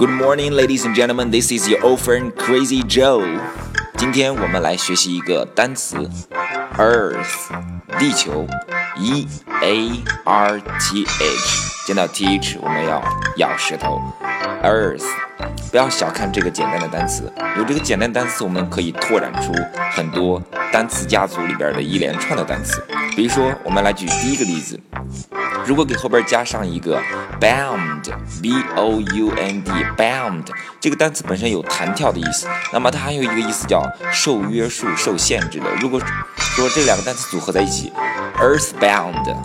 Good morning, ladies and gentlemen. This is your old friend Crazy Joe. 今天我们来学习一个单词，Earth，地球，E A R T H。见到 T H 我们要咬舌头，Earth。不要小看这个简单的单词，有这个简单单词，我们可以拓展出很多单词家族里边的一连串的单词。比如说，我们来举第一个例子。如果给后边加上一个 bound，b o u n d，bound 这个单词本身有弹跳的意思，那么它还有一个意思叫受约束、受限制的。如果说这两个单词组合在一起，earthbound，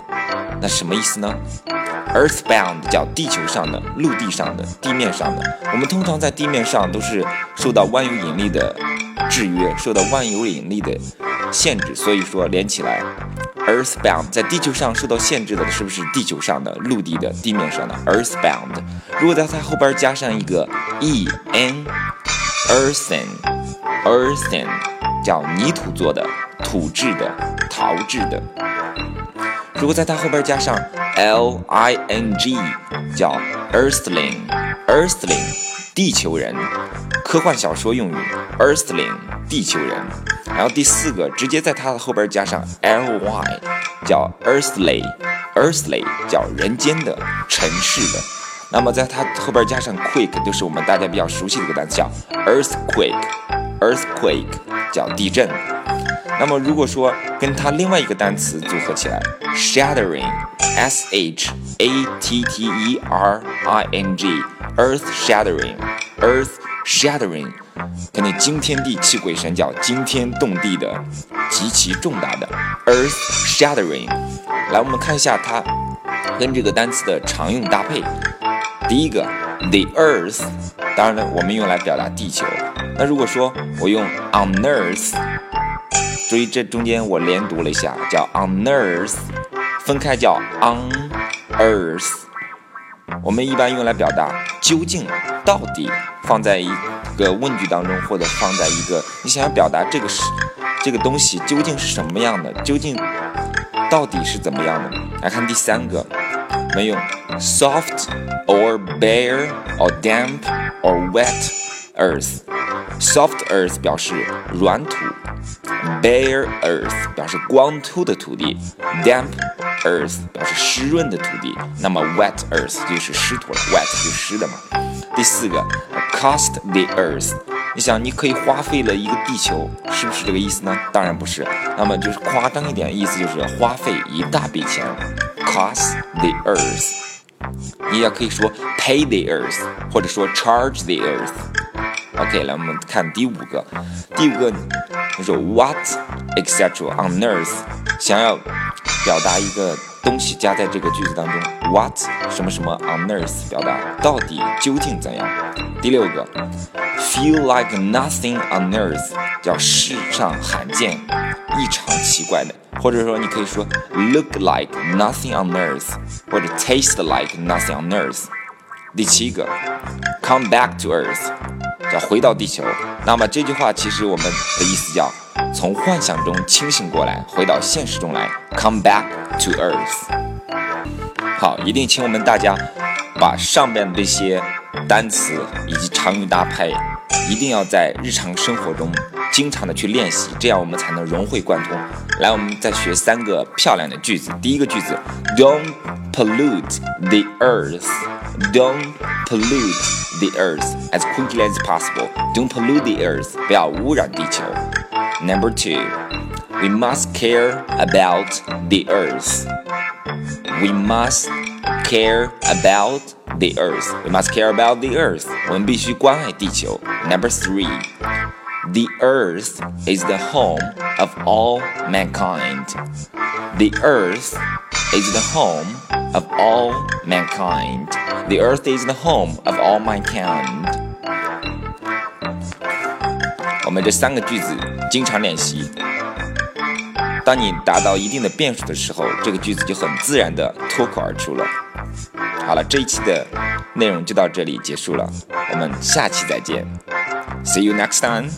那什么意思呢？earthbound 叫地球上的、陆地上的、地面上的。我们通常在地面上都是受到万有引力的制约，受到万有引力的限制，所以说连起来。Earthbound 在地球上受到限制的是不是地球上的、陆地的、地面上的？Earthbound，如果在它后边加上一个 e n，earthen，earthen 叫泥土做的、土质的、陶制的。如果在它后边加上 l i n g，叫 earthling，earthling 地球人。科幻小说用语，Earthling，地球人。然后第四个，直接在它的后边加上 ly，叫 Earthly，Earthly 叫人间的、尘世的。那么在它后边加上 quick，就是我们大家比较熟悉的一个单词，叫 Earthquake，Earthquake 叫地震。那么如果说跟它另外一个单词组合起来，Shattering，S H A T T E R I N G，Earth Shattering，Earth。Shattering，肯定惊天地泣鬼神，叫惊天动地的，极其重大的。Earth Shattering，来我们看一下它跟这个单词的常用搭配。第一个，the Earth，当然了，我们用来表达地球。那如果说我用 on Earth，注意这中间我连读了一下，叫 on Earth，分开叫 on Earth。我们一般用来表达究竟。到底放在一个问句当中，或者放在一个你想要表达这个是这个东西究竟是什么样的，究竟到底是怎么样的？来看第三个，我们用 soft or bare or damp or wet earth。soft earth 表示软土，bare earth 表示光秃的土地，damp earth 表示湿润的土地，那么 wet earth 就是湿土了，wet 就是湿的嘛。第四个，cost the earth，你想你可以花费了一个地球，是不是这个意思呢？当然不是，那么就是夸张一点，意思就是花费一大笔钱，cost the earth。你也可以说 pay the earth，或者说 charge the earth。OK，来我们看第五个，第五个就是 what etc on earth，想要表达一个。东西加在这个句子当中，what 什么什么 on earth 表达到底究竟怎样？第六个，feel like nothing on earth 叫世上罕见、异常奇怪的，或者说你可以说 look like nothing on earth 或者 taste like nothing on earth。第七个，come back to earth 叫回到地球。那么这句话其实我们的意思叫。从幻想中清醒过来，回到现实中来，come back to earth。好，一定请我们大家把上面这些单词以及常用搭配，一定要在日常生活中经常的去练习，这样我们才能融会贯通。来，我们再学三个漂亮的句子。第一个句子，Don't pollute the earth. Don't pollute the earth as quickly as possible. Don't pollute the earth. 不要污染地球。Number two, we must care about the earth. We must care about the earth. We must care about the earth. 我们必须关爱地球。Number three, the earth is the home of all mankind. The earth is the home of all mankind. The earth is the home of all mankind. 我们这三个句子 经常练习，当你达到一定的变数的时候，这个句子就很自然的脱口而出了。好了，这一期的内容就到这里结束了，我们下期再见，See you next time。